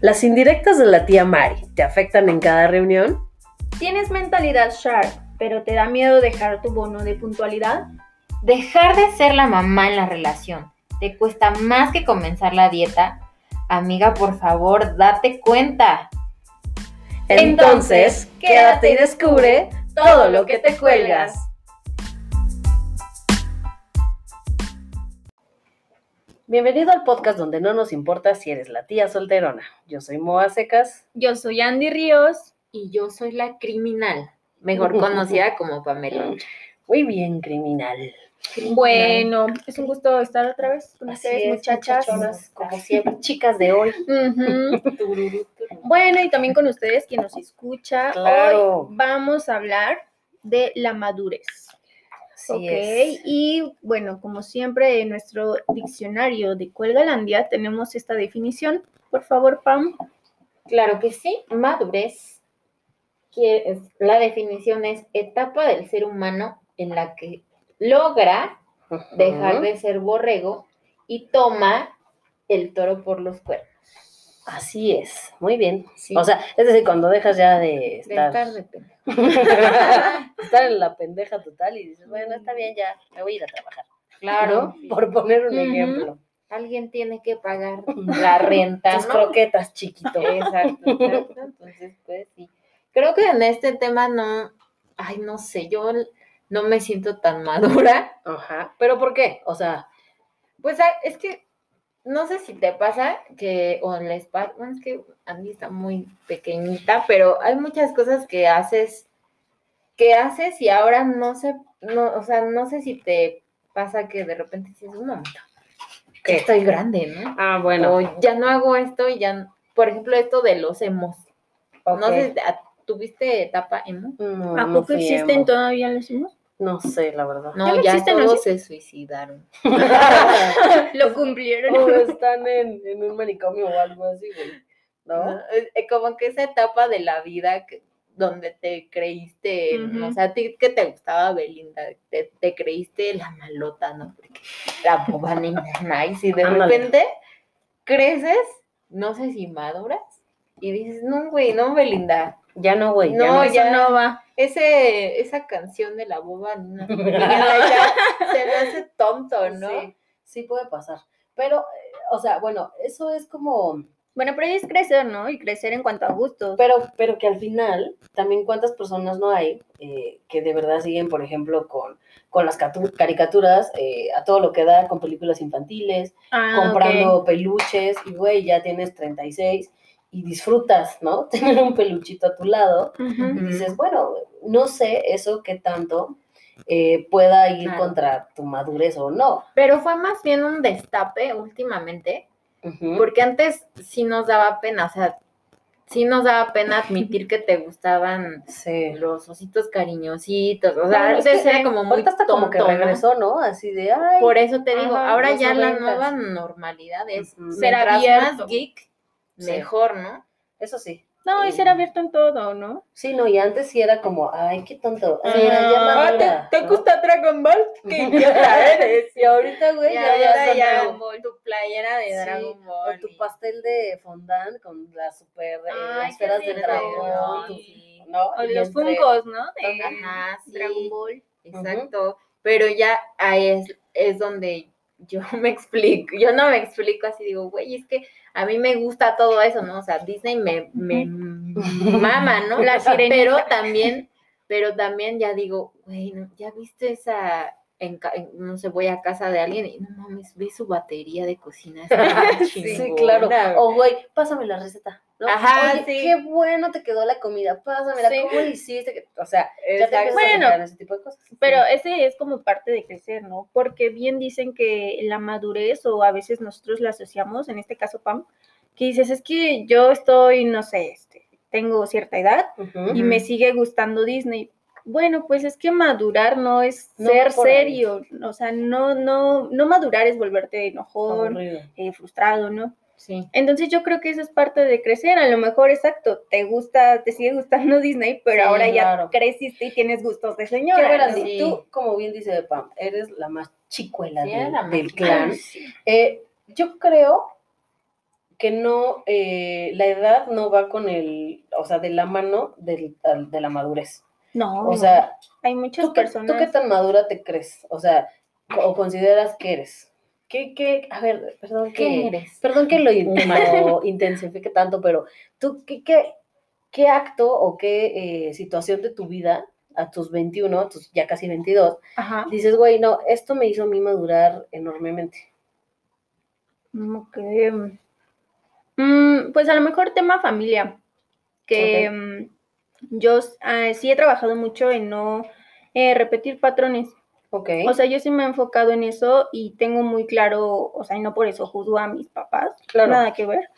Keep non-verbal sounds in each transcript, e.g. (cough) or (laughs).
¿Las indirectas de la tía Mari te afectan en cada reunión? ¿Tienes mentalidad sharp, pero te da miedo dejar tu bono de puntualidad? Dejar de ser la mamá en la relación. ¿Te cuesta más que comenzar la dieta? Amiga, por favor, date cuenta. Entonces, quédate y descubre todo lo que te cuelgas. Bienvenido al podcast donde no nos importa si eres la tía solterona. Yo soy Moa Secas. Yo soy Andy Ríos. Y yo soy la criminal, mejor conocida como Pamela. Muy bien, criminal. Bueno, es un gusto estar otra vez con Así ustedes, es, muchachas. como siempre, chicas de hoy. Bueno, y también con ustedes, quien nos escucha. Claro. Hoy vamos a hablar de la madurez. Así ok, es. y bueno, como siempre, en nuestro diccionario de Cuelgalandia tenemos esta definición. Por favor, Pam. Claro que sí, madurez. que es- La definición es etapa del ser humano en la que logra dejar de ser borrego y toma el toro por los cuernos. Así es, muy bien. Sí. O sea, es decir, cuando dejas ya de de estar, estar de pena. estar en la pendeja total y dices, bueno, está bien, ya me voy a ir a trabajar. Claro, ¿no? Por poner un ejemplo. alguien tiene que pagar (laughs) la renta. Tus ¿no? croquetas, chiquito. Exacto, exacto. Entonces, pues sí. Creo que en este tema no, ay, no sé, yo no me siento tan madura. Ajá. ¿Pero por qué? O sea, Pues ah, es que no sé si te pasa que, o les pasa, bueno, es que Andy está muy pequeñita, pero hay muchas cosas que haces, que haces y ahora no sé, no, o sea, no sé si te pasa que de repente dices, un momento, que estoy grande, ¿no? ah, bueno. O ya no hago esto y ya, por ejemplo, esto de los emos. No sé, ¿a- ¿tuviste etapa emo? No, ¿A poco existen emo. todavía los emos? No sé, la verdad. No, ¿Ya no ya todos se suicidaron. (laughs) Lo cumplieron. o están en, en un manicomio o algo así, güey. ¿No? ¿no? Es- es como que esa etapa de la vida que- donde te creíste, o sea, a ti que te gustaba Belinda, te, te creíste la malota, ¿no? Porque la boba nice y de Ándale. repente creces, no sé si maduras, y dices, no, güey, no, Belinda, Ya no, güey. ya No, ya. no va. Ese, esa canción de la boba no, (laughs) se me hace tonto, ¿no? Sí, sí puede pasar. Pero, eh, o sea, bueno, eso es como... Bueno, pero es crecer, ¿no? Y crecer en cuanto a gustos. Pero, pero que al final, también cuántas personas no hay eh, que de verdad siguen, por ejemplo, con, con las catu- caricaturas, eh, a todo lo que da, con películas infantiles, Ah, comprando peluches, y güey, ya tienes 36 y disfrutas, ¿no? (laughs) Tener un peluchito a tu lado. Y dices, bueno, no sé eso qué tanto eh, pueda ir Claro. contra tu madurez o no. Pero fue más bien un destape últimamente, porque antes sí nos daba pena, o sea, sí nos daba pena admitir que te gustaban Sí. los ositos cariñositos, o sea, Bueno, es antes era como muy ahorita está como que regresó, ¿no? Así de, ay, Por eso te digo, Ajá, ahora ya la nueva normalidad es. Ser mientras abierto. más geek, Sí. mejor, ¿no? eso sí. No, y ser abierto en todo, ¿no? Sí, no, y antes sí era como, ay, qué tonto. Sí, Ay, ya ah, madura, ¿no? gusta Dragon Ball? ¡Qué (laughs) idiota eres! Y ahorita, güey, ya, Ya, ya, ya, Dragon Ball, tu playera de Sí, Dragon Ball. O tu pastel de fondant con las super eh, Ay, esferas de tu- Sí. ¿no? O Y los entre- funcos, ¿no? De Ajá, sí. Dragon Ball. Exacto, pero ya ahí es, es donde yo (laughs) me explico, yo no me explico así, digo, güey, es que a mí me gusta todo eso, ¿no? O sea, Disney me, me mama, ¿no? La sirenita. Pero también, pero también ya digo, güey. ¿ya viste esa, en, ca- en- no sé, voy a casa de alguien y no mames, ve su batería de cocina, está (laughs) Sí, claro. O, güey, pásame la receta. ¿No? Ajá, Oye, sí. qué bueno te quedó la comida. Pásamela, Sí. ¿cómo lo hiciste? O sea, ya te Bueno, a ese tipo de cosas. Pero ese es como parte de crecer, ¿no? Porque bien dicen que la madurez, o a veces nosotros la asociamos, en este caso Pam, que dices, es que yo estoy, no sé, este, tengo cierta edad y me sigue gustando Disney. Bueno, pues es que madurar no es No ser serio, o sea, no, no, no madurar es volverte enojón, eh, frustrado, ¿no? Sí. Entonces yo creo que eso es parte de crecer. A lo mejor, exacto, te gusta, te sigue gustando (laughs) Disney, pero Sí, ahora ya creciste y tienes gustos de Qué señora. verás, ¿no? Sí. tú, como bien dice Pam, eres la más chicuela Sí, del, la clan. Eh, yo creo que no, eh, la edad no va con el, o sea, de la mano del- al- de la madurez. No, O sea, hay muchas ¿tú qué, personas. ¿tú qué tan madura te crees? O sea, o consideras que eres. ¿Qué, qué, a ver, perdón ¿Qué que, eres? perdón que lo, (laughs) in- lo intensifique tanto, pero tú, ¿qué, qué, qué acto o qué eh, situación de tu vida a tus 21, a tus ya casi 22, Ajá. dices, güey, no, esto me hizo a mí madurar enormemente? Mm, ok. Mm, pues a lo mejor tema familia, que mm, yo ah, sí he trabajado mucho en no eh, repetir patrones. Ok. O sea, yo sí me he enfocado en eso y tengo muy claro, o sea, y no por eso juzgo a mis papás, Claro. nada que ver.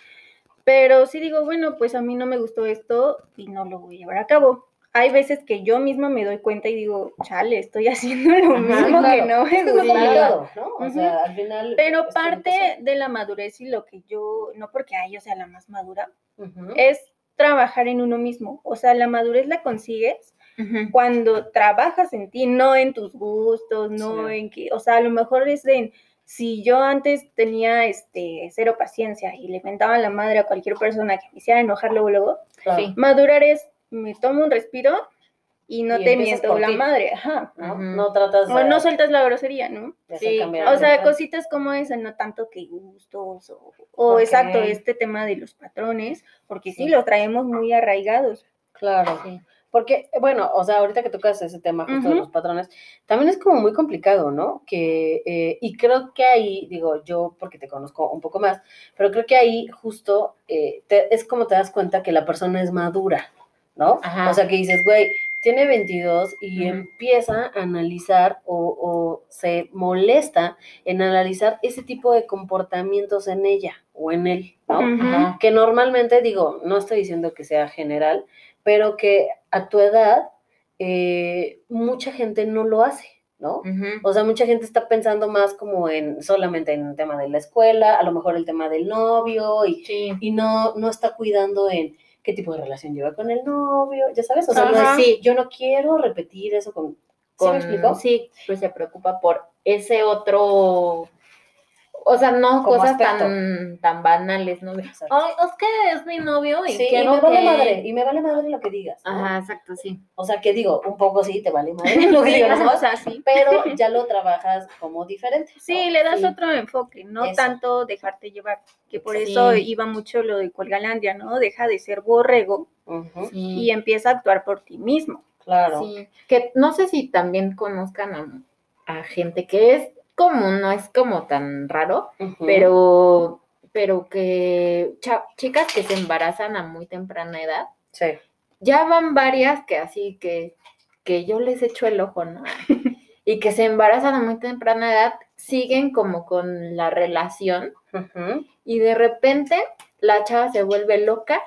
Pero sí digo, bueno, pues a mí no me gustó esto y no lo voy a llevar a cabo. Hay veces que yo misma me doy cuenta y digo, chale, estoy (laughs) haciendo lo Ajá, mismo claro. que no Es me gusta. complicado, ¿no? O Ujú. sea, al final. Pero parte de la madurez y lo que yo, no porque a yo sea la más madura, Ujú. es trabajar en uno mismo. O sea, la madurez la consigues Ujú. cuando trabajas en ti, no en tus gustos, no Sí. en que, o sea, a lo mejor es de, si yo antes tenía este cero paciencia y le mentaba la madre a cualquier persona que me hiciera enojar luego, luego, Claro. Sí. madurar es, me tomo un respiro y no Y te miento la ti. madre, ajá. ¿no? Ujú. No tratas de, O no sueltas la grosería, ¿no? Sí. O sea, cositas como esa, no tanto que gustos o, o Ok. exacto, este tema de los patrones, porque sí, Sí. los traemos muy arraigados. Claro. Sí. Porque, bueno, o sea, ahorita que tocas ese tema justo de los patrones, también es como muy complicado, ¿no? Que, eh, y creo que ahí, digo, yo porque te conozco un poco más, pero creo que ahí justo eh, te- es como te das cuenta que la persona es madura, ¿no? Ajá. O sea, que dices, güey, tiene 22 y empieza a analizar o, o se molesta en analizar ese tipo de comportamientos en ella o en él, ¿no? Que normalmente, digo, no estoy diciendo que sea general, pero que a tu edad eh, mucha gente no lo hace, ¿no? O sea, mucha gente está pensando más como en solamente en el tema de la escuela, a lo mejor el tema del novio y, Sí. y no, no está cuidando en qué tipo de relación lleva con el novio, ya sabes, o sea, no es- sí, yo no quiero repetir eso con... ¿Sí me explico? sí, pues se preocupa por ese otro, o sea, no Como cosas aspecto. tan, tan banales, ¿no? Exacto. Ay, es que es mi novio y Sí, y me vale que-". madre, y me vale madre lo que digas. ¿no? Ajá, exacto, sí. O sea, que digo, un poco sí, te vale madre (laughs) lo que digas, ¿no? o sea, sí. pero (laughs) ya lo trabajas como diferente. ¿no? Sí, le das Sí. otro enfoque, no Eso. tanto dejarte llevar, que por Sí. eso iba mucho lo de Colgalandia, ¿no? Deja de ser borrego y empieza a actuar por ti mismo. Claro. Sí, que no sé si también conozcan a, a gente que es común, no es como tan raro, pero, pero que chicas que se embarazan a muy temprana edad, Sí. ya van varias que así que, que yo les echo el ojo, ¿no? (laughs) Y que se embarazan a muy temprana edad, siguen como con la relación y de repente la chava se vuelve loca,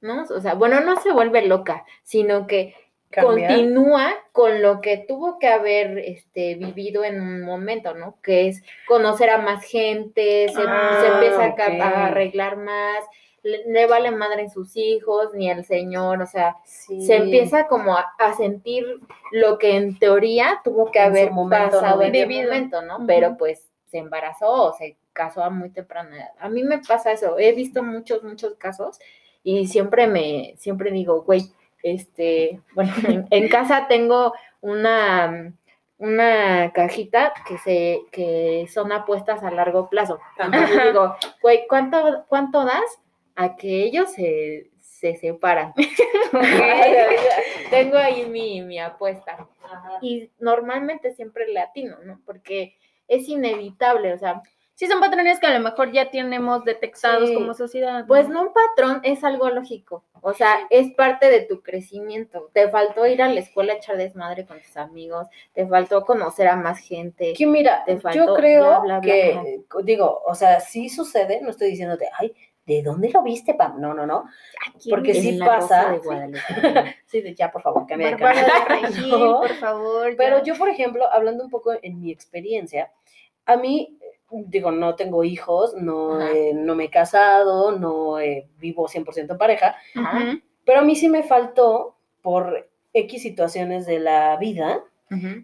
¿no? O sea, bueno, no se vuelve loca, sino que Continúa con lo que tuvo que haber este, vivido en un momento, ¿no? Que es conocer a más gente, se, Ah, se empieza a, arreglar más, le, le vale madre en sus hijos, ni el señor, o sea, Sí. se empieza como a, a sentir lo que en teoría tuvo que En haber momento, pasado ¿no? en el momento, ¿no? Pero pues se embarazó o se casó a muy temprana edad. A mí me pasa eso, he visto muchos, muchos casos y siempre me, siempre digo, güey, este, bueno, en, (laughs) en casa tengo una, una cajita que se, que son apuestas a largo plazo. Entonces digo, güey, ¿cuánto, cuánto das a que ellos se, se separan? (laughs) tengo ahí mi, mi apuesta. Ajá. Y normalmente siempre latino, ¿no? Porque es inevitable, o sea, Sí, son patrones que a lo mejor ya tenemos detectados Sí. como sociedad. Pues no un patrón es algo lógico, o sea, es parte de tu crecimiento. Te faltó ir a la escuela a echar desmadre con tus amigos, te faltó conocer a más gente. Que mira, Te yo faltó creo bla, bla, bla, que, digo, o sea, sí sucede, no estoy diciéndote, ay, ¿de dónde lo viste, Pam? No, no, no. Aquí porque sí pasa, de (laughs) sí. De ya, por favor, cambia de canal. (laughs) No. por favor. Pero yo, por ejemplo, hablando un poco en mi experiencia, a mí, digo, no tengo hijos, no, eh, no me he casado, no eh, vivo 100% en pareja, Ajá. Pero a mí sí me faltó, por X situaciones de la vida,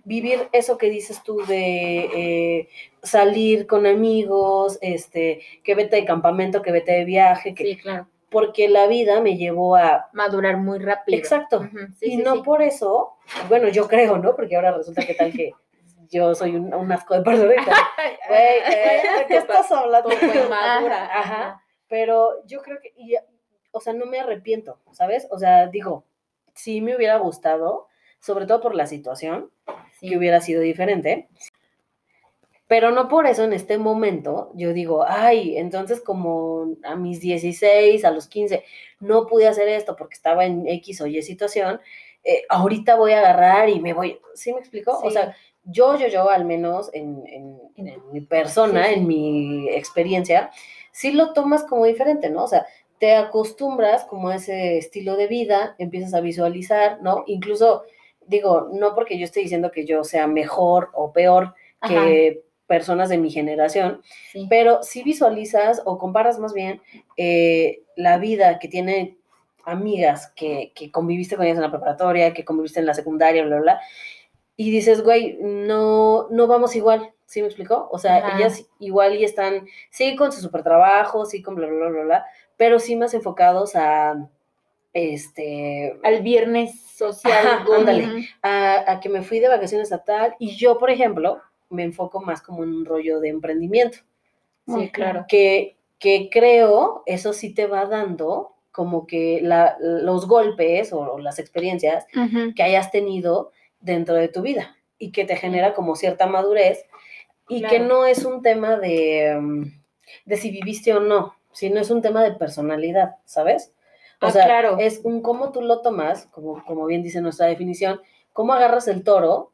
vivir eso que dices tú de eh, salir con amigos, este, que vete de campamento, que vete de viaje, que, Sí, claro. porque la vida me llevó a... Madurar muy rápido. Exacto. Sí, y sí, no sí. por eso, bueno, yo creo, ¿no? Porque ahora resulta que tal que yo soy un, un asco de persona. (laughs) Güey, ¿de qué estás hablando? Inmadura. Ajá. Pero yo creo que, y, o sea, no me arrepiento, ¿sabes? O sea, digo, sí me hubiera gustado, sobre todo por la situación, Sí. que hubiera sido diferente. Pero no por eso en este momento yo digo, ay, entonces como a mis 16, a los 15, no pude hacer esto porque estaba en X o Y situación, eh, ahorita voy a agarrar y me voy, ¿sí me explico? O sea, yo, yo, yo, al menos en, en- mi persona, sí, sí. en mi experiencia, sí lo tomas como diferente, ¿no? O sea, te acostumbras como a ese estilo de vida, empiezas a visualizar, ¿no? Incluso, digo, no porque yo esté diciendo que yo sea mejor o peor que personas de mi generación, Sí. pero si visualizas o comparas más bien eh, la vida que tienen amigas que, que conviviste con ellas en la preparatoria, que conviviste en la secundaria, bla, bla, bla, y dices, güey, no, no vamos igual, ¿sí me explicó? O sea, Ajá. ellas igual y están, sí con su super trabajo, sí con bla, bla, bla, bla, bla, pero sí más enfocados a, este, Al viernes social. Ajá, ándale. A, a que me fui de vacaciones a tal, y yo, por ejemplo, me enfoco más como en un rollo de emprendimiento, Sí, claro. que, que creo eso sí te va dando como que la- los golpes o, o las experiencias que hayas tenido dentro de tu vida y que te genera como cierta madurez y que no es un tema de, mm, de si viviste o no, sino es un tema de personalidad, ¿sabes? O Ah, sea, claro. es un cómo tú lo tomas, como, como bien dice nuestra definición, cómo agarras el toro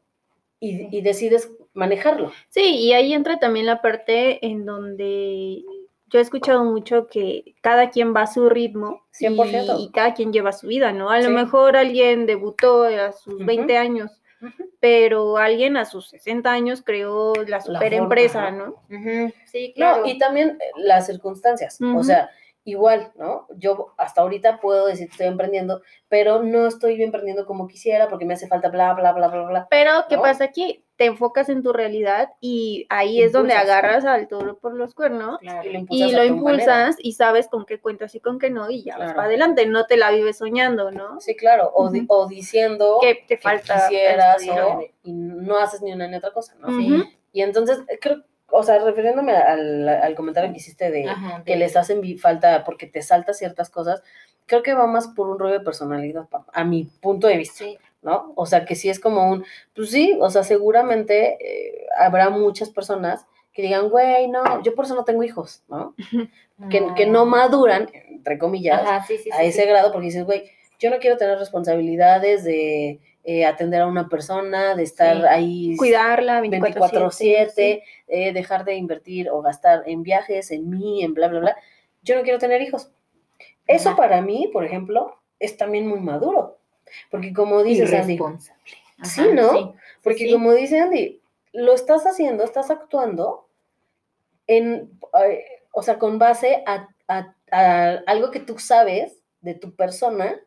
y, y decides manejarlo. Sí, y ahí entra también la parte en donde yo he escuchado mucho que cada quien va a su ritmo 100%. y, y cada quien lleva su vida, ¿no? A lo mejor alguien debutó a sus Ujú. 20 años, Pero alguien a sus 60 años creó la super empresa. ¿no? Sí, No, claro. y también eh, las circunstancias. O sea, igual, ¿no? Yo hasta ahorita puedo decir que estoy emprendiendo, pero no estoy emprendiendo como quisiera porque me hace falta bla, bla, bla, bla, bla. Pero, ¿qué ¿No? pasa aquí? Te enfocas en tu realidad y ahí es donde agarras al toro por los cuernos Claro. Y lo y impulsas, lo y sabes con qué cuentas y con qué no y ya vas para adelante, no te la vives soñando, ¿no? Sí, claro. O, di- o diciendo Que te que falta quisieras esto y o- y no haces ni una ni otra cosa, ¿no? Sí. Y entonces, creo, o sea, refiriéndome al, al comentario que hiciste de Ajá, que les hacen falta porque te saltas ciertas cosas, creo que va más por un rollo de personalidad, a mi punto de vista, Sí. ¿no? O sea, que sí es como un, pues sí, o sea, seguramente eh, habrá muchas personas que digan, güey, no, yo por eso no tengo hijos, ¿no? (laughs) Que, que no maduran, entre comillas, Ajá, sí, sí, a ese grado porque dices, güey, yo no quiero tener responsabilidades de eh, atender a una persona, de estar Sí. ahí Cuidarla 24/7. 24/7, eh, dejar de invertir o gastar en viajes, en mí, en bla, bla, bla. Yo no quiero tener hijos. Eso Ajá. para mí, por ejemplo, es también muy maduro. Porque como dices, Andy, Irresponsable. Sí, Ajá, ¿no? sí, porque sí. como dice Andy, lo estás haciendo, estás actuando en, eh, o sea, con base a, a- a algo que tú sabes de tu persona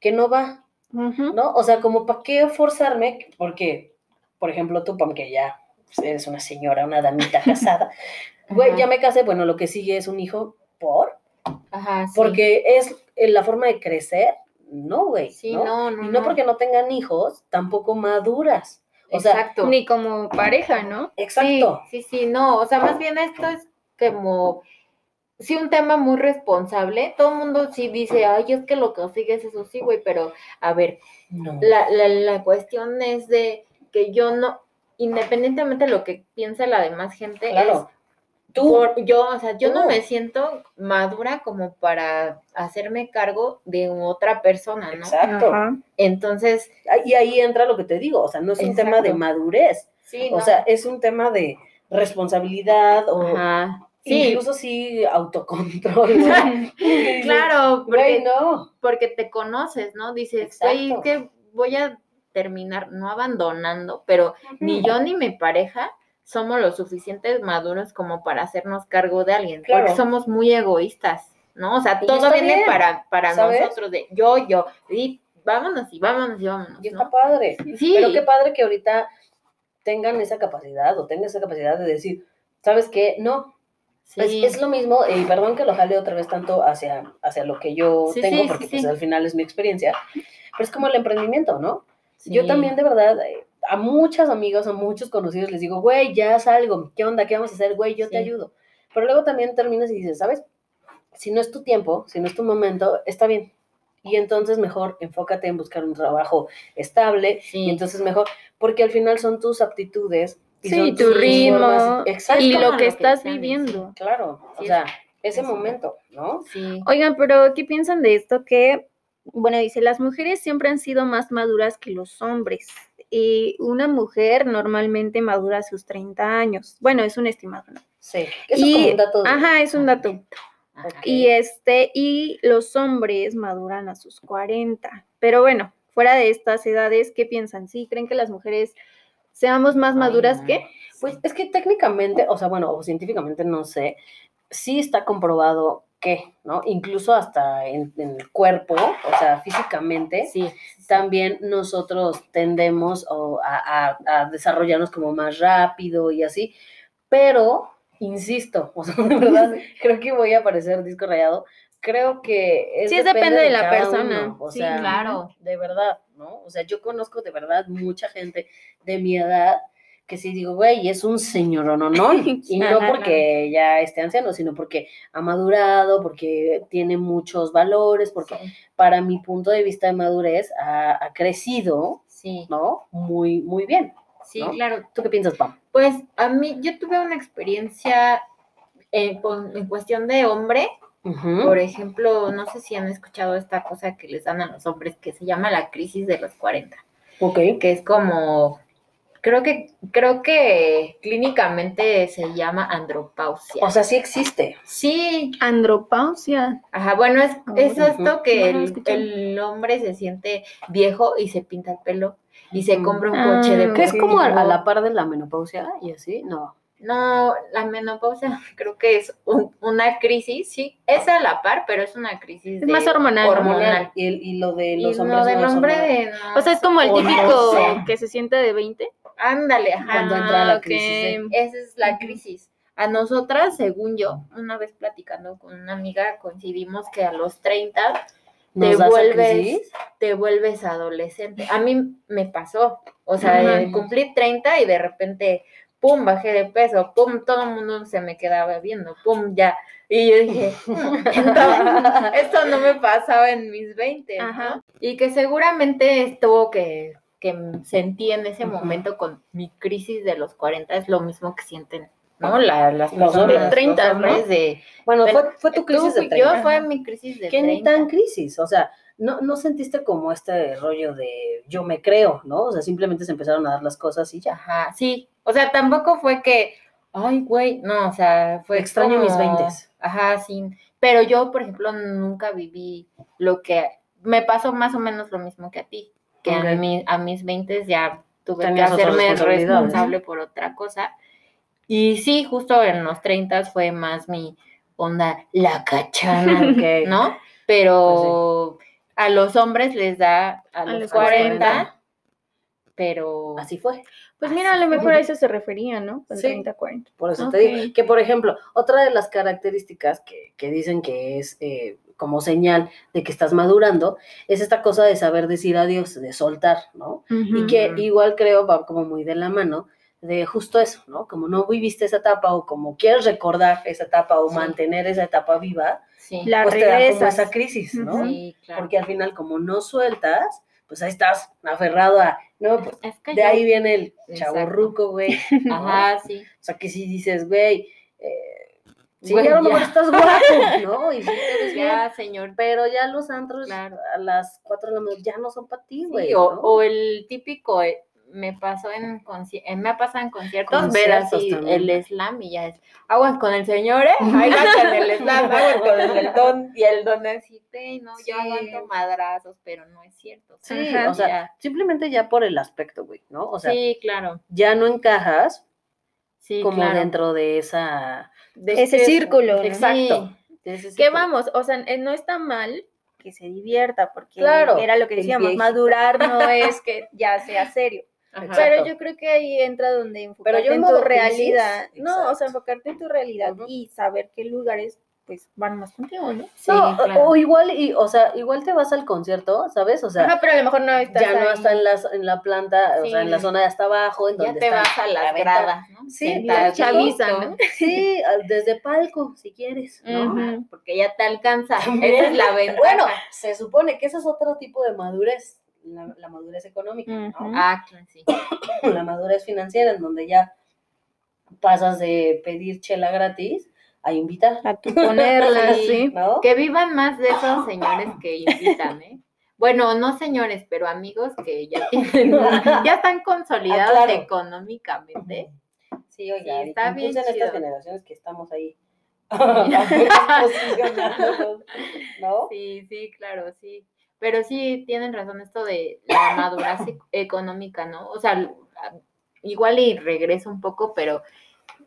que no va. ¿no? O sea, como para qué forzarme, porque, por ejemplo, tú, Pam, que ya eres una señora, una damita casada, (laughs) güey, ya me casé, bueno, lo que sigue es un hijo, ¿por? Ajá, sí. Porque es eh, la forma de crecer, no, güey, Sí, ¿no? no, no. Y no porque no tengan hijos, tampoco maduras. O sea, Exacto. Ni como pareja, ¿no? Exacto. Sí, sí, sí, no, o sea, más bien esto es como, sí, un tema muy responsable. Todo el mundo sí dice, ay, es que lo que sigue es eso, sí, güey, pero a ver, No. la, la, la cuestión es de que yo no, independientemente de lo que piense la demás gente, Claro. es Tú, por- yo, o sea, yo no me siento madura como para hacerme cargo de otra persona, ¿no? exacto. Ajá. Entonces, Y ahí entra lo que te digo, o sea, no es un tema de madurez, sí, o no. sea, es un tema de responsabilidad o Ajá. Sí, incluso sí autocontrol. ¿no? (laughs) claro, porque no. porque te conoces, ¿no? Dices, que voy a terminar no abandonando, pero ni yo ni mi pareja somos lo suficientes maduros como para hacernos cargo de alguien, Claro. porque somos muy egoístas, ¿no? O sea, Y todo viene bien, para, para ¿sabes? nosotros, de yo, yo, y vámonos y vámonos y vámonos. Y está ¿no? padre. Sí, Pero qué padre que ahorita tengan esa capacidad o tengan esa capacidad de decir, ¿sabes qué? No, sí. es lo mismo, y perdón que lo jale otra vez tanto hacia, hacia lo que yo Sí, tengo, porque pues al final es mi experiencia, pero es como el emprendimiento, ¿no? Yo también de verdad, eh, a muchas amigas, a muchos conocidos les digo, güey, ya salgo, ¿qué onda? ¿Qué vamos a hacer? Güey, yo te ayudo. Pero luego también terminas y dices, ¿sabes? Si no es tu tiempo, si no es tu momento, está bien. Y entonces mejor enfócate en buscar un trabajo estable, Sí. y entonces mejor, porque al final son tus aptitudes. y Sí, son tu tus ritmo Exacto. y lo que que estás viviendo. Claro, o sea, ese momento, ¿no? Sí. Oigan, pero ¿qué piensan de esto? Que, bueno, dice, las mujeres siempre han sido más maduras que los hombres. Y una mujer normalmente madura a sus 30 años. Bueno, es un estimado, ¿no? Sí. Eso es Y- como un dato. de- Ajá, es un dato. Y este, y los hombres maduran a sus 40. Pero bueno, fuera de estas edades, ¿qué piensan? ¿Sí creen que las mujeres seamos más maduras que? Pues es que técnicamente, o sea, bueno, o científicamente no sé, sí está comprobado ¿no? Incluso hasta en, en el cuerpo, o sea, físicamente, Sí. también nosotros tendemos o a, a- a desarrollarnos como más rápido y así, pero, insisto, (laughs) o sea, de verdad, (laughs) creo que voy a parecer disco rayado, creo que es Sí, es depende de la persona, uno, o sí, sea, claro. de verdad, ¿no? O sea, yo conozco de verdad mucha gente de mi edad que sí digo, güey, es un señor o no, no, y no porque ya esté anciano, sino porque ha madurado, porque tiene muchos valores, porque Sí. para mi punto de vista de madurez ha, ha crecido, Sí, ¿no? Muy, muy bien. sí, ¿no? claro. ¿Tú qué piensas, Pam? Pues a mí, yo tuve una experiencia en, con- en cuestión de hombre. Por ejemplo, no sé si han escuchado esta cosa que les dan a los hombres que se llama la crisis de los 40, Ok. que es como, creo que, creo que clínicamente se llama andropausia. O sea, sí existe. sí, Andropausia. ajá, bueno, es, es Ujú. esto que lo el, hombre se siente viejo y se pinta el pelo y se compra un Ah, coche de ¿Qué es como a, la par de la menopausia y así? No. No, la menopausia creo que es un- una crisis, sí, es a la par, pero es una crisis Es más hormonal, hormonal. Y, el- y lo de Y los no, hombres del no es hombre de no. O sea, es como el no típico sé. que se siente de 20. Ándale, ajá. Cuando entra la ok. crisis de- Esa es la crisis. A nosotras, según yo, una vez platicando con una amiga, coincidimos que a los 30 ¿Nos te vuelves, te vuelves adolescente. A mí me pasó, o sea, Ajá. eh, cumplí 30 y de repente, pum, bajé de peso, pum, todo el mundo se me quedaba viendo, pum, ya. Y yo dije, (laughs) "Mm, esto, no me pasaba en mis 20. ¿no? Ajá. Y que seguramente estuvo que, que sentí en ese momento con mi crisis de los 40 es lo mismo que sienten, ¿no? La- las personas, los 30, ¿no? de... Bueno, fue, fue tu tú crisis de fui- 30. Yo fue mi crisis de que ni 30. tan crisis, o sea, no, no sentiste como este rollo de yo me creo, ¿no? O sea, simplemente se empezaron a dar las cosas y ya. Ajá, sí. O sea, tampoco fue que, ay, güey, no, o sea, fue Extraño mis como- 20s. Ajá, sí. Pero yo, por ejemplo, nunca viví lo que me pasó más o menos lo mismo que a ti, que Ok. a, mi- a mis 20 ya tuve Tenías que hacerme responsable por otra cosa. Y sí, justo en los 30 fue más mi onda, la cachana, (laughs) Ok. ¿no? Pero a los hombres les da a, los, los 40, 40. pero Así fue. Pues mira, a lo mejor a eso se refería, ¿no? Con Sí. 30, 40. Por eso Ok. te digo que, por ejemplo, otra de las características que, que dicen que es eh, como señal de que estás madurando es esta cosa de saber decir adiós, de soltar, ¿no? Y que igual creo va como muy de la mano de justo eso, ¿no? Como no viviste esa etapa o como quieres recordar esa etapa o Sí. mantener esa etapa viva, sí. La pues te da como esa crisis, ¿no? Sí, claro. Porque al final como no sueltas, pues ahí estás aferrado a, no, pues Es que de ahí viene el Exacto. chaborruco, güey. ¿no? Ajá, sí. O sea, que si dices, güey, eh, sí, Güey, a lo mejor estás guapo, ¿no? (laughs) Y sí bien, Ya, señor. pero ya los antros Claro. a las 4 de la mañana ya no son para ti, Sí, güey. o, ¿no? o el típico, eh, me pasó en eh, me ha pasado en conciertos, ver Conciertos así también. el slam y ya es, aguas con el señor, ¿eh? Ahí el (laughs) slam, aguas con el (laughs) don, y el don así, "Güey, no, Sí. yo aguanto madrazos, pero no es cierto. Sí, Ajá. o sea, Ya. simplemente ya por el aspecto, güey, ¿no? O sea, sí, claro, ya no encajas sí, como claro. dentro de esa... De Ese círculo, ¿no? Exacto. Sí. de ese Que vamos, o sea, eh, no está mal que se divierta, porque Claro, era lo que decíamos, madurar no (laughs) es que ya sea serio. Ajá. Pero Exacto. yo creo que ahí entra donde enfocarte yo en tu realidad. crisis, No, o sea, enfocarte en tu realidad y saber qué lugares pues van más contigo, ¿no? Sí, no, claro. o igual, y, o sea, igual te vas al concierto, ¿sabes? O sea, Ajá, pero a lo mejor no estás ya no está en la, en la planta, o sea, en la zona de hasta abajo, en ya donde te están vas a las venta- gradas, ¿no? Sí, Sentadito, chaviza, ¿no? (laughs) Sí, desde palco, si quieres, ¿no? Porque ya te alcanza. También. Esa es la ventaja. Bueno, (laughs) se supone que ese es otro tipo de madurez, la, la madurez económica, ¿no? Ah, claro, sí. (coughs) La madurez financiera, en donde ya pasas de pedir chela gratis a invitar, A tu ponerla, (laughs) Sí. sí. ¿no? Que vivan más de esos señores que invitan, ¿eh? Bueno, no señores, pero amigos que ya (laughs) tienen, ya están consolidados Ah, claro. económicamente. Sí, oiga, Sí, está bien chido. estas generaciones que estamos ahí (laughs) ¿no? Sí, sí, claro, sí. Pero sí tienen razón esto de la madurez e- (coughs) económica, ¿no? O sea, igual y regreso un poco, pero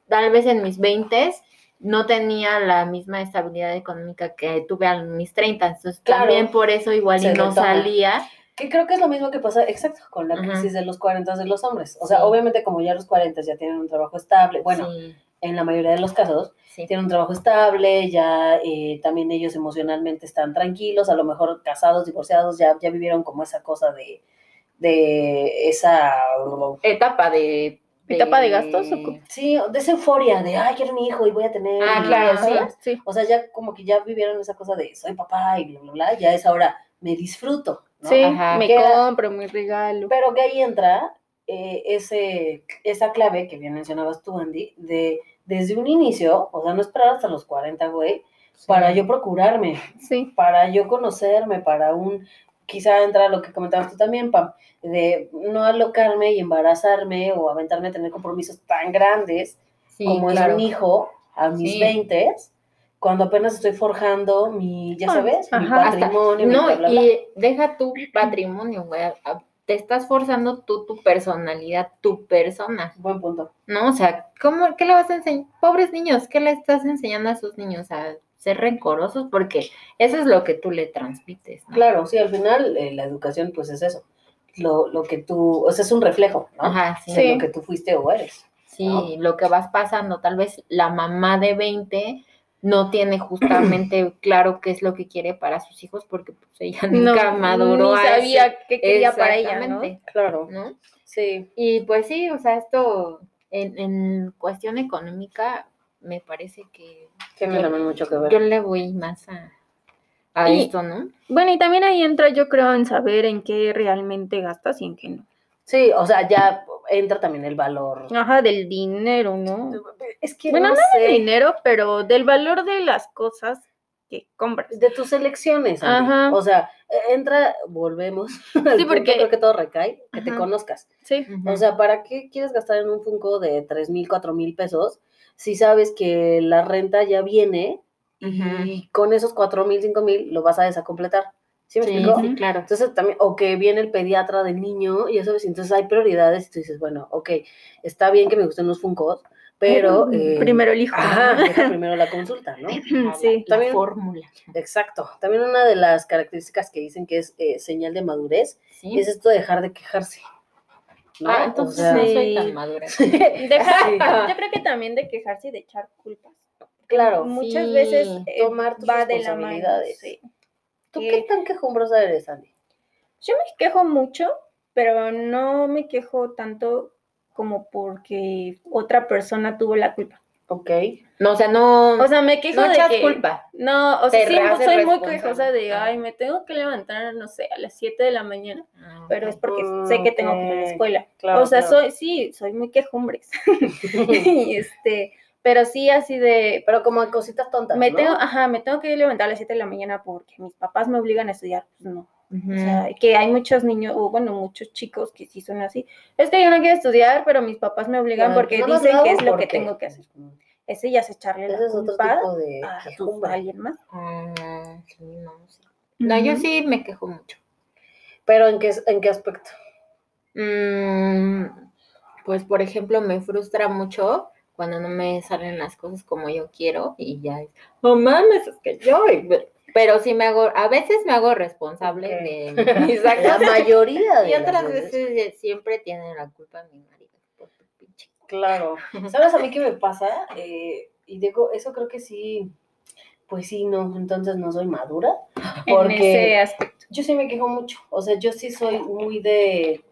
tal vez en mis 20 no tenía la misma estabilidad económica que tuve a mis 30, entonces Claro. también por eso igual y no salía. Que creo que es lo mismo que pasa, exacto, con la crisis de los 40 de los hombres. O sea, Sí. obviamente como ya los 40 ya tienen un trabajo estable, bueno, sí, en la mayoría de los casos, sí. tienen un trabajo estable, ya eh, también ellos emocionalmente están tranquilos, a lo mejor casados, divorciados, ya, ya vivieron como esa cosa de, de esa, Etapa de... ¿Etapa de gastos o cómo? sí, de esa euforia de, ay, quiero un hijo y voy a tener. Ah, claro, sí. Sí. O sea, ya como que ya vivieron esa cosa de, soy papá y bla, bla, bla, ya es ahora, me disfruto, ¿no? Sí, Ajá. me compro mi regalo. Pero que ahí entra eh, ese, esa clave que bien mencionabas tú, Andy, de desde un inicio, o sea, no esperar hasta los 40, güey, para yo procurarme, Sí. para yo conocerme, para un, quizá entra lo que comentabas tú también, Pam, de no alocarme y embarazarme o aventarme a tener compromisos tan grandes Sí, como claro. es un hijo a mis Sí. 20 cuando apenas estoy forjando mi, ya sabes, mi. Hasta- patrimonio, mi no, bla, bla, bla. y deja tu patrimonio, güey. Te estás forzando tú, tu personalidad, tu persona, Buen punto. ¿no? O sea, ¿cómo, ¿qué le vas a enseñar? Pobres niños, ¿qué le estás enseñando a sus niños? A ser rencorosos, porque eso es lo que tú le transmites, ¿no? Claro, sí, al final eh, la educación pues es eso, lo, lo que tú, o sea, es un reflejo, ¿no? Ajá, sí. De Sí. lo que tú fuiste o eres. Sí, lo que vas pasando, tal vez la mamá de 20 no tiene justamente (clears throat) claro qué es lo que quiere para sus hijos porque pues ella No, nunca maduró ni a ese- sabía qué quería para ella, ¿no? Claro. ¿no? Sí. Y pues sí, o sea, esto en, en cuestión económica me parece que Tiene Yo- también mucho que ver. yo le voy más a, a Y- esto, ¿no? Bueno, y también ahí entra, yo creo, en saber en qué realmente gastas y en qué no. Sí, o sea, ya entra también el valor. Ajá, del dinero, ¿no? Es que Bueno, no no del sé, dinero, pero del valor de las cosas que compras. de tus elecciones. Ajá. O sea, eh, entra, volvemos. (laughs) Sí, porque- creo que todo recae, que te conozcas. Sí. O sea, ¿para qué quieres gastar en un Funko de tres mil, cuatro mil pesos si sabes que la renta ya viene y con esos cuatro mil, cinco mil lo vas a desacompletar? ¿Sí me sí, explico? sí, claro. Entonces también, o que viene el pediatra del niño, y ya sabes, entonces hay prioridades y tú dices, bueno, ok, está bien que me gusten los Funkos, pero... eh, Primero el hijo. Ajá, deja primero la consulta, ¿no? (clears throat) Sí. La También- fórmula. Exacto. También una de las características que dicen que es eh, señal de madurez ¿sí? es esto de dejar de quejarse. ¿No? Ah, O entonces no soy tan madura. (laughs) (laughs) Dejar- Sí. yo creo que también de quejarse y de echar culpas. claro, Muchas Sí. veces eh, Tomar tus va de la mano. sí. ¿tú qué tan quejumbrosa eres, Andy? Yo me quejo mucho, pero no me quejo tanto como porque otra persona tuvo la culpa. Ok. No, o sea, no, O sea, me quejo no de que culpa. no, o sea, haces soy muy quejosa de, ay, me tengo que levantar, no sé, a las 7 de la mañana, Ah, pero es porque sé que tengo que ir a la escuela. claro, o sea, claro. soy, sí, soy muy quejumbres. (laughs) (laughs) y este, pero sí así de, Pero como cositas tontas, me ¿no? tengo, ajá, me tengo que levantar a las 7 de la mañana porque mis papás me obligan a estudiar, pues no. Ujú. O sea, que hay muchos niños, o bueno, muchos chicos que sí son así. Es que yo no quiero estudiar, pero mis papás me obligan porque no dicen que es lo que tengo que hacer. Ese ya es echarle Ese la es otro culpa tipo de a, alguien más. Sí, no, sí. No, yo sí me quejo mucho. Pero ¿en qué, en qué aspecto? Mm, pues, por ejemplo, me frustra mucho cuando no me salen las cosas como yo quiero y ya es, oh mames, es que yo. y Pero sí me hago, a veces me hago responsable de mis La mayoría de (laughs) Y otras veces. veces siempre tiene la culpa mi marido. por tu pinche Claro. (laughs) ¿Sabes a mí qué me pasa? Eh, y digo, eso creo que sí, pues sí, no, entonces no soy madura. (laughs) En ese aspecto. yo sí me quejo mucho. O sea, yo sí soy muy de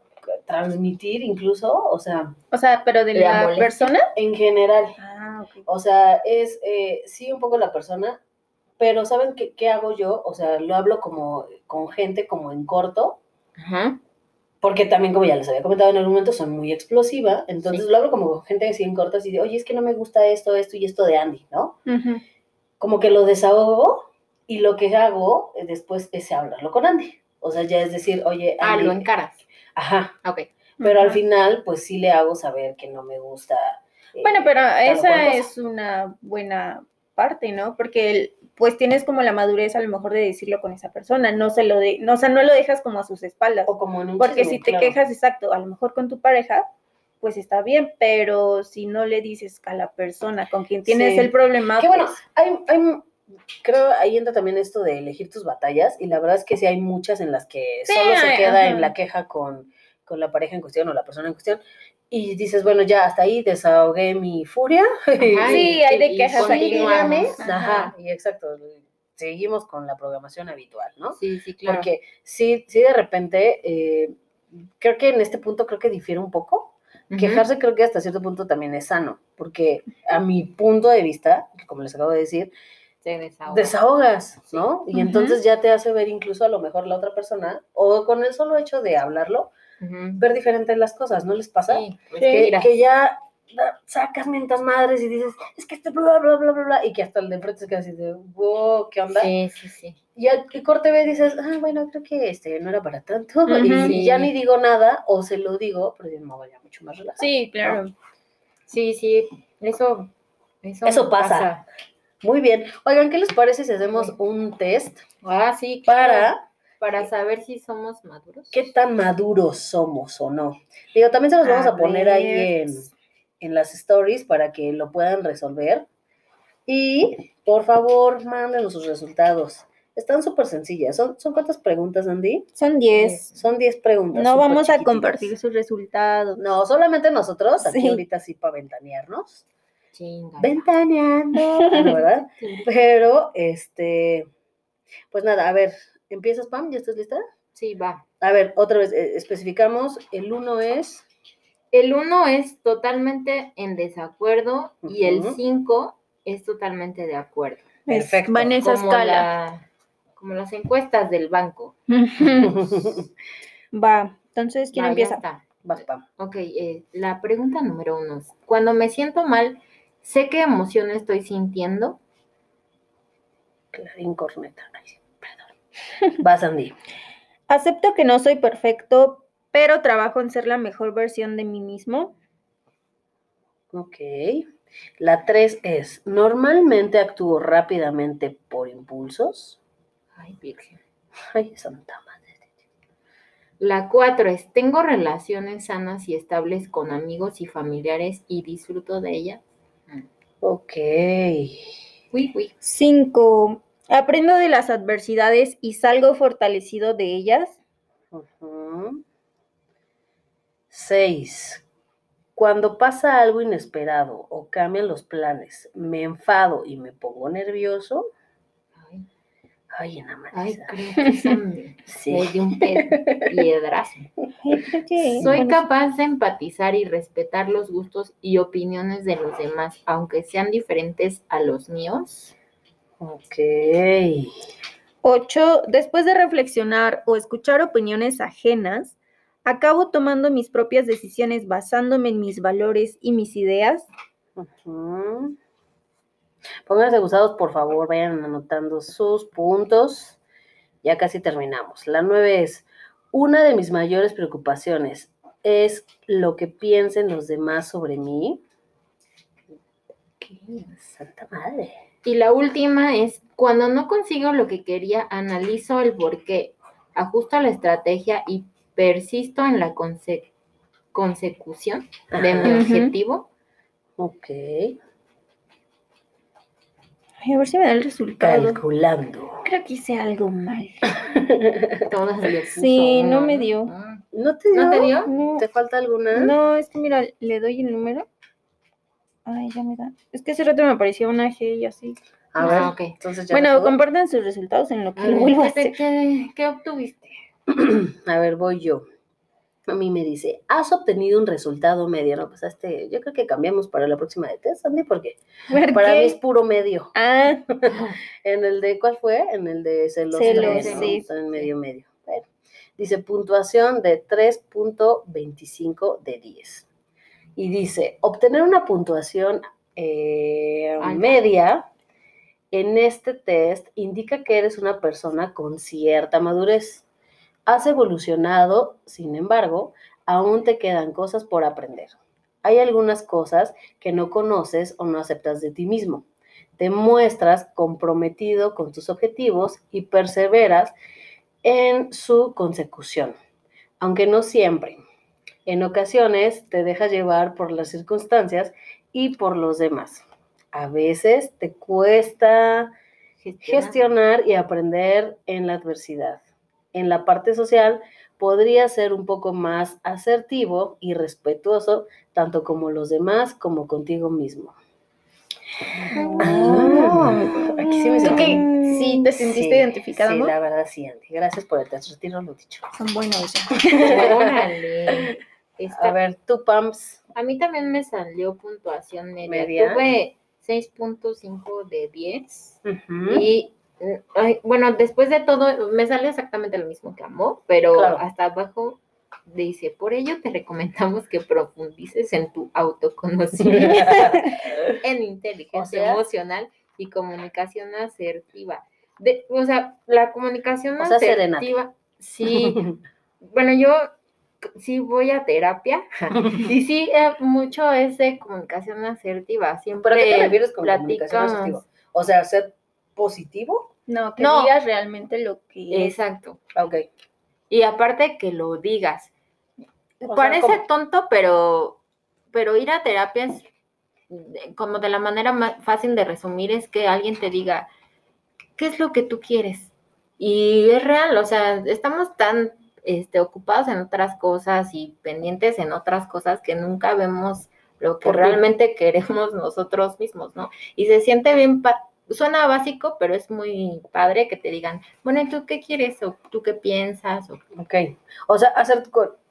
transmitir incluso, o sea, O sea, pero de La persona. en general. Ah. O sea, es eh, sí un poco la persona, pero ¿saben qué, qué hago yo? O sea, lo hablo como con gente como en corto, Ajá. porque también, como ya les había comentado en algún momento, soy muy explosiva, entonces Sí. lo hablo como con gente así en corto, así de, oye, es que no me gusta esto, esto y esto de Andy, ¿no? Ujú. Como que lo desahogo y lo que hago eh, después es hablarlo con Andy. O sea, ya es decir, oye, Ah, Andy, lo encaras. ajá, Ok. pero al Ajá. final, pues sí le hago saber que no me gusta. eh, Bueno, pero esa es una buena parte, ¿no? Porque el- pues tienes como la madurez a lo mejor de decirlo con esa persona, no se lo de, no, o sea, no lo dejas como a sus espaldas. O como en un Porque si te claro. quejas, exacto, a lo mejor con tu pareja, pues está bien, pero si no le dices a la persona con quien tienes Sí. el problema, Que bueno, pues, hay, hay- creo ahí entra también esto de elegir tus batallas y la verdad es que sí hay muchas en las que Sí, solo se queda ajá. en la queja con, con la pareja en cuestión o la persona en cuestión y dices, bueno, ya hasta ahí desahogué mi furia. (laughs) Ajá, Sí, hay de quejas ahí. continuamos. dígame. Ajá, y exacto, seguimos con la programación habitual, ¿no? Sí, sí, claro. Porque sí, sí de repente, eh, creo que en este punto creo que difiere un poco. Ujú. Quejarse creo que hasta cierto punto también es sano, porque a mi punto de vista, como les acabo de decir, Se desahoga. desahogas, ¿no? Y Ujú. entonces ya te hace ver incluso a lo mejor la otra persona, o con el solo hecho de hablarlo, Ver diferente las cosas, ¿no les pasa? Sí, Sí. Que, mira. que ya sacas mientras madres y dices, es que este bla, bla, bla, bla, bla, y que hasta el de enfrente se queda así de, wow, ¿qué onda? Sí, sí, sí. Y al que corte ve dices, ah, bueno, creo que este no era para tanto, y Sí. ya ni digo nada, o se lo digo, pero ya me voy ya mucho más relajado. sí, claro. Sí, sí. Eso, eso, Eso pasa. Muy bien. Oigan, ¿qué les parece si hacemos un test Ah, sí, claro. para Para saber si somos maduros. qué tan maduros somos o no? Digo, también se los vamos a, A poner ahí en, en las stories para que lo puedan resolver. Y por favor, mándenos sus resultados. Están súper sencillas. ¿Son, ¿Son cuántas preguntas, Andy? Son 10. Son 10 preguntas. No vamos a compartir sus resultados. No, solamente nosotros, aquí Sí. ahorita sí para ventanearnos. Chinga. Ventaneando, (laughs) ah, ¿no, ¿verdad? Pero, este, pues nada, a ver, ¿empiezas, Pam? ¿Ya estás lista? Sí, va. A ver, otra vez, eh, especificamos, el uno es, El 1 es totalmente en desacuerdo y el. 5 es totalmente de acuerdo. Perfecto. Va en esa como, escala. la- como las encuestas del banco. (laughs) Va. Entonces, ¿quién Va, ya empieza? está. vas, Pam. Ok, eh, la pregunta número uno es, cuando me siento mal, sé qué emoción estoy sintiendo. Clarín corneta. Ay. Vas, Andy. Acepto que no soy perfecto, pero trabajo en ser la mejor versión de mí mismo. Ok. La tres es, normalmente actúo rápidamente por impulsos. Ay, virgen. Ay, santa madre. La cuatro es, tengo relaciones sanas y estables con amigos y familiares y disfruto de ellas. Ok. Uy, uy. Cinco. Aprendo de las adversidades y salgo fortalecido de ellas. Ujú. Seis. Cuando pasa algo inesperado o cambian los planes, me enfado y me pongo nervioso. Ay, Ay, creo que (laughs) Sí. un piedrazo. Soy capaz de empatizar y respetar los gustos y opiniones de los demás, aunque sean diferentes a los míos. Ok. Ocho. Después de reflexionar o escuchar opiniones ajenas, acabo tomando mis propias decisiones basándome en mis valores y mis ideas. Ujú. Pónganse abusados, por favor, vayan anotando sus puntos. Ya casi terminamos. La nueve es, una de mis mayores preocupaciones es lo que piensen los demás sobre mí. ¿Qué? Santa madre. Y la última es, cuando no consigo lo que quería, analizo el porqué, ajusto la estrategia y persisto en la conse- consecución de mi objetivo. Ok. Ay, a ver si me da el resultado. Calculando. creo que hice algo mal. (laughs) Todas le puso Sí, no me dio. Ah. ¿No te dio? ¿No te dio? No, ¿Te falta alguna? no, es que mira, le doy el número. Ay, ya me da. Es que hace rato me aparecía una G y así. A Ah, ver, ok. entonces ya Bueno, compartan sus resultados en lo que ver, vuelvo a ¿qué, te- hacer. qué- qué obtuviste? (clears throat) A ver, voy yo. A mí me dice, has obtenido un resultado medio, ¿no? Pues este, yo creo que cambiamos para la próxima de test, Andy, porque ¿Por para qué? mí es puro medio. Ah, (laughs) En el de, ¿cuál fue? En el de celos. Celos, tres, ¿no? sí. En medio, medio. Bueno, dice puntuación de 3.25 de 10. Y dice, obtener una puntuación eh, media en este test indica que eres una persona con cierta madurez. Has evolucionado, sin embargo, aún te quedan cosas por aprender. Hay algunas cosas que no conoces o no aceptas de ti mismo. Te muestras comprometido con tus objetivos y perseveras en su consecución, aunque no siempre. En ocasiones te dejas llevar por las circunstancias y por los demás. A veces te cuesta gestionar y aprender en la adversidad. En la parte social, podría ser un poco más asertivo y respetuoso, tanto como los demás como contigo mismo. Ah, aquí sí me ¿Tú sentí- qué? Sí, te sentiste Sí, identificada, Sí, la verdad sí, Andy. Gracias por el. Retiro lo dicho. Son buenos ya. (laughs) Esta- A ver, tú, Pams. A mí también me salió puntuación media. Media. Tuve 6.5 de 10. Ujú. Y mm, ay, bueno, después de todo, me salió exactamente lo mismo que Amor, pero Claro. hasta abajo dice, por ello te recomendamos que profundices en tu autoconocimiento, (laughs) en inteligencia O sea- emocional y comunicación asertiva. De, o sea, la comunicación O sea, asertiva, sí, (laughs) bueno, yo sí voy a terapia (laughs) y sí, eh, mucho es de comunicación asertiva. Siempre ¿Pero qué te refieres con comunicación platicamos. asertiva? O sea, ser positivo. No, que No. digas realmente lo que es. Exacto. Ok. Y aparte que lo digas. O Parece tonto, pero, pero ir a terapia es de- como de la manera más fácil de resumir es que alguien te diga, ¿qué es lo que tú quieres? Y es real, o sea, estamos tan este, ocupados en otras cosas y pendientes en otras cosas que nunca vemos lo que realmente (laughs) queremos nosotros mismos, ¿no? Y se siente bien, suena básico, pero es muy padre que te digan, bueno, ¿y tú qué quieres? ¿O tú qué piensas? O, Ok. O sea, hacer,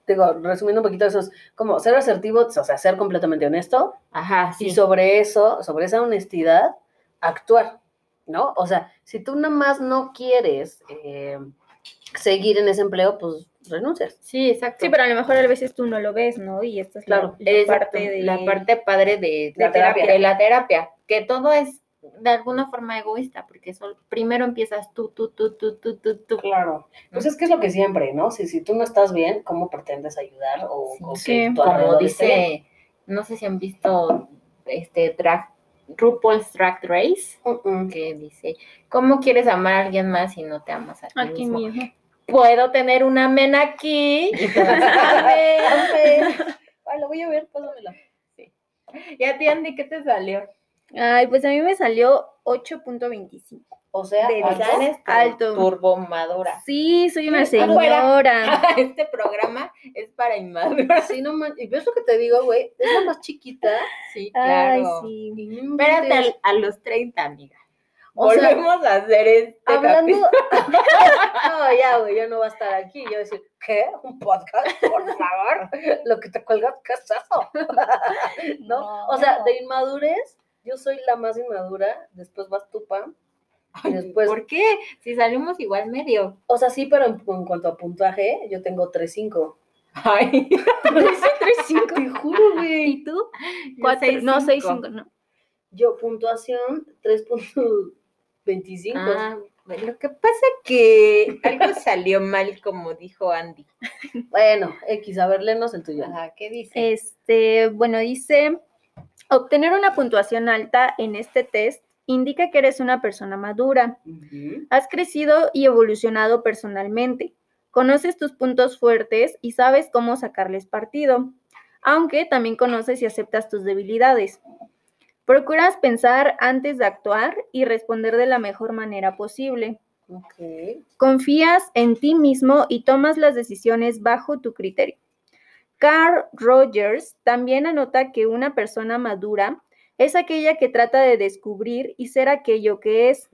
digo, resumiendo un poquito eso, es como ser asertivo, o sea, ser completamente honesto Ajá, sí. y sobre eso, sobre esa honestidad, actuar, ¿no? O sea, si tú nada más no quieres eh, seguir en ese empleo, pues renuncias. Sí, exacto. Sí, pero a lo mejor a veces tú no lo ves, ¿no? Y esta es la- Claro, la, Exacto, parte de la parte padre de, La terapia. de la terapia, que todo es de alguna forma egoísta, porque sol- primero empiezas tú, tú, tú, tú, tú, tú, tú. Claro. Pues es que es lo que siempre, ¿no? Si, si tú no estás bien, ¿cómo pretendes ayudar o, Sí. o que Sí. tu Como dice, no sé si han visto este drag, RuPaul's Drag Race, que dice, ¿cómo quieres amar a alguien más si no te amas a ti Aquí mismo? mismo. Puedo tener una mena aquí. (laughs) y vas a (laughs) lo voy a ver, pásamela. Y a ti, Andy, ¿qué te salió? Ay, pues a mí me salió 8.25. O sea, alto. Alto. turbomadura. Sí, soy una Sí, señora. (laughs) Este programa es para inmaduros. Sí, no man- y ves lo que te digo, güey, es la más chiquita. Sí, Ay, claro. sí. y no Espérate al- a, los 30, amiga. O sea, Volvemos a hacer este Hablando. (laughs) no, ya, güey, yo no va a estar aquí. Yo decir, ¿qué? ¿Un podcast? Por favor. (laughs) Lo que te cuelgas, ¿qué es eso? ¿No? O sea, de inmadurez, yo soy la más inmadura. Después vas tú, Pam. Y después, ¿Por qué? Si salimos igual medio. o sea, sí, pero en, en cuanto a puntaje, yo tengo 3.5. Ay, (laughs) Te juro, güey. ¿Y tú? Cuatro, no, 6.5, no. Yo, puntuación 3.25. Ah, bueno, lo que pasa que algo (laughs) salió mal, como dijo Andy. Bueno, X, a ver, léenos el tuyo. Ajá, ¿qué dice? Este, bueno, dice, obtener una puntuación alta en este test indica que eres una persona madura. Has crecido y evolucionado personalmente. Conoces tus puntos fuertes y sabes cómo sacarles partido, aunque también conoces y aceptas tus debilidades. Procuras pensar antes de actuar y responder de la mejor manera posible. Confías en ti mismo y tomas las decisiones bajo tu criterio. Carl Rogers también anota que una persona madura es aquella que trata de descubrir y ser aquello que es,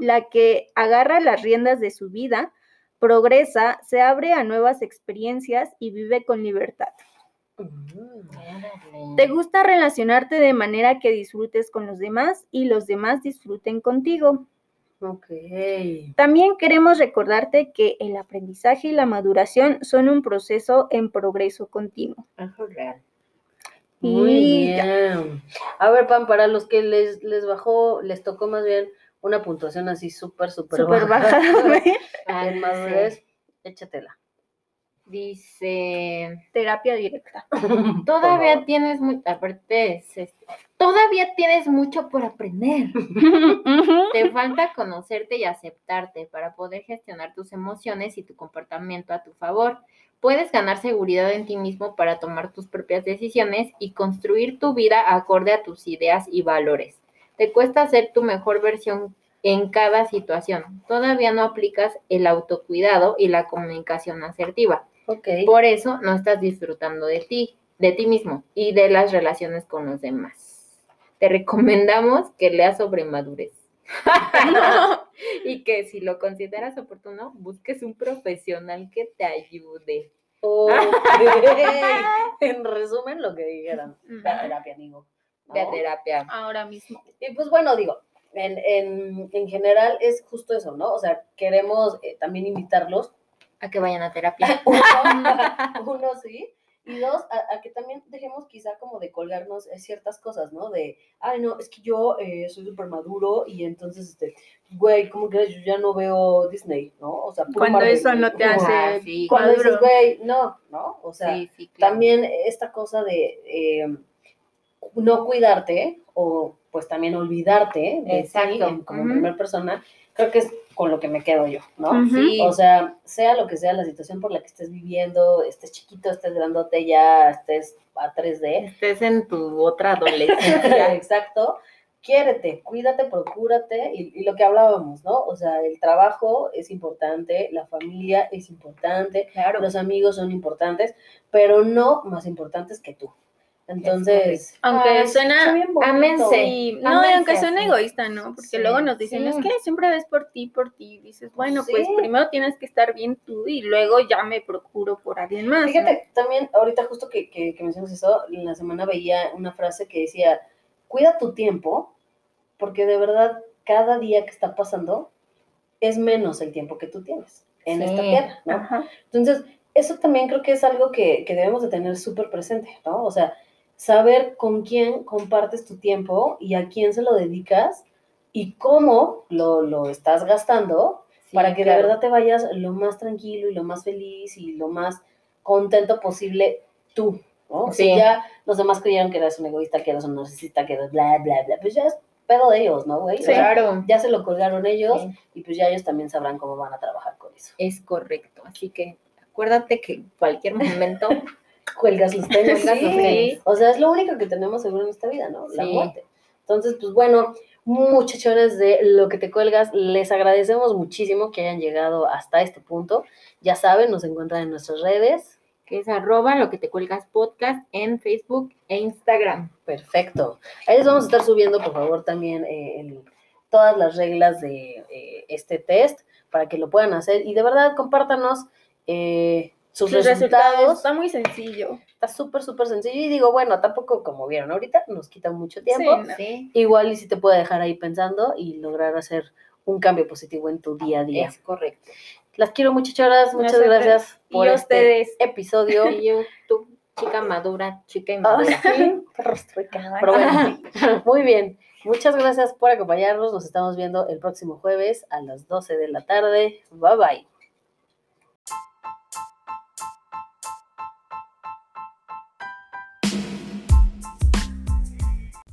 la que agarra las riendas de su vida, progresa, se abre a nuevas experiencias y vive con libertad. Te gusta relacionarte de manera que disfrutes con los demás y los demás disfruten contigo. También queremos recordarte que el aprendizaje y la maduración son un proceso en progreso continuo. Es real. Muy Y ya. bien. A ver, Pam, para los que les, les bajó, les tocó más bien una puntuación así súper, súper Súper baja. baja. (laughs) Dice- (laughs) madurez, échatela. Dice, Terapia directa. (laughs) Todavía tienes mucho, aparte es este, todavía tienes mucho por aprender. (laughs) Te falta conocerte y aceptarte para poder gestionar tus emociones y tu comportamiento a tu favor. Puedes ganar seguridad en ti mismo para tomar tus propias decisiones y construir tu vida acorde a tus ideas y valores. Te cuesta ser tu mejor versión en cada situación. Todavía no aplicas el autocuidado y la comunicación asertiva. Ok. Por eso no estás disfrutando de ti, de ti mismo y de las relaciones con los demás. Te recomendamos que leas sobre madurez. (laughs) y que si lo consideras oportuno, busques un profesional que te ayude. Ok. en resumen, lo que dijeron. Ve a terapia, amigo. ¿no? Ve a terapia. Ahora mismo. Y pues bueno, digo, en, en, en general es justo eso, ¿no? O sea, queremos eh, también invitarlos, A que vayan a terapia. (laughs) uno, (laughs) uno sí, y dos, a, a que también dejemos quizá como de colgarnos ciertas cosas, ¿no? De, ay, no, es que yo eh, soy súper maduro y entonces, este, güey, ¿cómo crees? Yo ya no veo Disney, ¿no? O sea, Cuando Marvel, eso no te hace Ah, sí. Cuando dices, güey, no, ¿no? O sea, sí, sí, claro. también esta cosa de eh, no cuidarte o pues también olvidarte de ti Exacto. en- como en Ujú. primera persona, creo que es con lo que me quedo yo, ¿no? Sí. O sea, sea lo que sea la situación por la que estés viviendo, estés chiquito, estés grandote ya, estés a 3D, Estés en tu otra (laughs) adolescencia. exacto, quiérete, cuídate, procúrate y, y lo que hablábamos, ¿no? O sea, el trabajo es importante, la familia es importante, claro. los amigos son importantes, pero no más importantes que tú. Entonces, Aunque ay, suena- ámense. Sí, no, Ámense y aunque suene así. egoísta, ¿no? Porque Sí, luego nos dicen, sí. es que siempre ves por ti, por ti. Dices, bueno, pues Sí. primero tienes que estar bien tú y luego ya me procuro por alguien más. ¿no? Fíjate, también ahorita justo que, que, que mencionas eso, en la semana veía una frase que decía, cuida tu tiempo, porque de verdad cada día que está pasando es menos el tiempo que tú tienes en Sí. esta tierra, ¿no? Ajá. Entonces, eso también creo que es algo que, que debemos de tener súper presente, ¿no? O sea, saber con quién compartes tu tiempo y a quién se lo dedicas y cómo lo, lo estás gastando Sí, para que claro. de verdad te vayas lo más tranquilo y lo más feliz y lo más contento posible tú, ¿no? Si Sí. ya los demás creyeron que eras un egoísta, que eras un narcisista, que eras bla, bla, bla, pues ya es pedo de ellos, ¿no, güey? Claro. ya se lo colgaron ellos Sí. y pues ya ellos también sabrán cómo van a trabajar con eso. Es correcto. Así que acuérdate que en cualquier momento (laughs) Cuelgas los tenis. (laughs) Sí. O sea, es lo único que tenemos seguro en esta vida, ¿no? La Sí. muerte. Entonces, pues bueno, muchachones de lo que te cuelgas, les agradecemos muchísimo que hayan llegado hasta este punto. Ya saben, nos encuentran en nuestras redes. que es arroba lo que te cuelgas podcast en Facebook e Instagram. Perfecto. Ahí les vamos a estar subiendo, por favor, también eh, el- todas las reglas de eh, este test para que lo puedan hacer. Y de verdad, compártanos eh, sus, resultados. resultados. Está muy sencillo. Está súper, súper sencillo. Y digo, bueno, tampoco, como vieron ahorita, nos quita mucho tiempo. Sí, no. Sí, Igual y si te puede dejar ahí pensando y lograr hacer un cambio positivo en tu día a día. es correcto. Las quiero mucho, choras. Muchas gracias y por a este ustedes. episodio. (laughs) Y yo, tú, chica madura, chica Ah, inmadura. (laughs) Pero bueno, (laughs) muy bien. Muchas gracias por acompañarnos. Nos estamos viendo el próximo jueves a las 12 de la tarde. Bye bye.